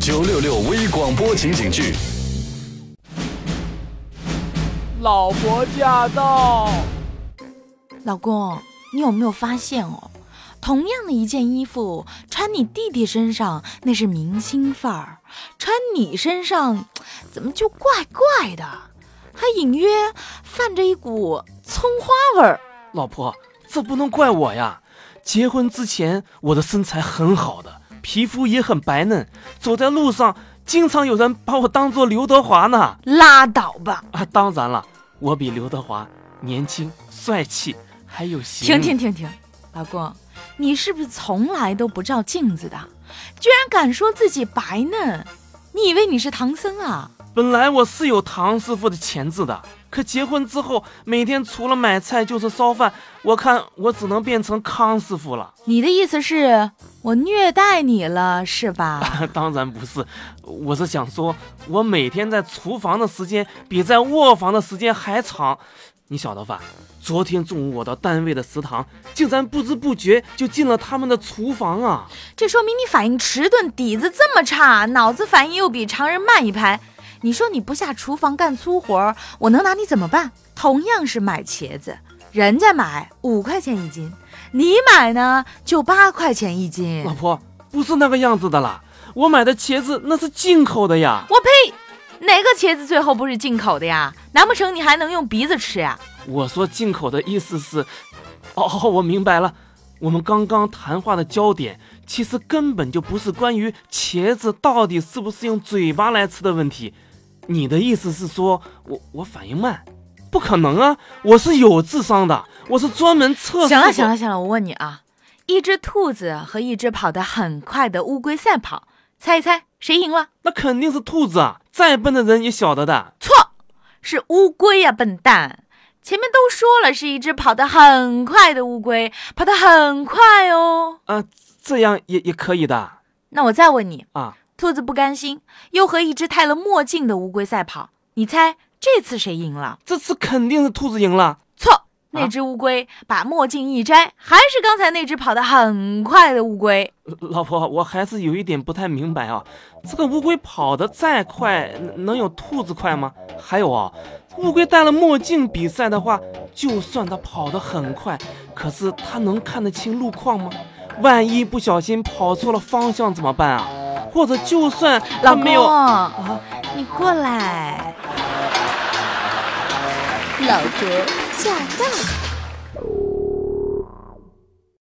九六六微广播情景剧。老婆驾到！老公，你有没有发现哦？同样的一件衣服，穿你弟弟身上那是明星范儿，穿你身上怎么就怪怪的？还隐约泛着一股葱花味儿。老婆，这不能怪我呀！结婚之前我的身材很好的，皮肤也很白嫩，走在路上经常有人把我当做刘德华呢。拉倒吧！啊，当然了，我比刘德华年轻、帅气，还有型。停停停停，老公，你是不是从来都不照镜子的？居然敢说自己白嫩？你以为你是唐僧啊？本来我是有唐师傅的潜质的，可结婚之后，每天除了买菜就是烧饭，我看我只能变成康师傅了。你的意思是我虐待你了是吧？当然不是，我是想说，我每天在厨房的时间比在卧房的时间还长。你晓得吧？昨天中午我到单位的食堂，竟然不知不觉就进了他们的厨房啊！这说明你反应迟钝，底子这么差，脑子反应又比常人慢一拍。你说你不下厨房干粗活，我能拿你怎么办？同样是买茄子，人家买五块钱一斤，你买呢就八块钱一斤。老婆，不是那个样子的啦，我买的茄子那是进口的呀。我呸！哪个茄子最后不是进口的呀？难不成你还能用鼻子吃呀？我说进口的意思是，哦，我明白了。我们刚刚谈话的焦点，其实根本就不是关于茄子到底是不是用嘴巴来吃的问题。你的意思是说我我反应慢？不可能啊！我是有智商的，我是专门测试。行了行了行了，我问你啊，一只兔子和一只跑得很快的乌龟赛跑，猜一猜谁赢了？那肯定是兔子啊！再笨的人也晓得的。错，是乌龟呀，笨蛋！前面都说了，是一只跑得很快的乌龟，跑得很快哦。啊，这样也也可以的。那我再问你啊。兔子不甘心，又和一只戴了墨镜的乌龟赛跑。你猜这次谁赢了？这次肯定是兔子赢了。错，那只乌龟把墨镜一摘，还是刚才那只跑得很快的乌龟。老婆，我还是有一点不太明白啊。这个乌龟跑得再快，能有兔子快吗？还有啊，乌龟戴了墨镜比赛的话，就算它跑得很快，可是它能看得清路况吗？万一不小心跑错了方向怎么办啊？或者就算他没有，你过来，老婆驾到。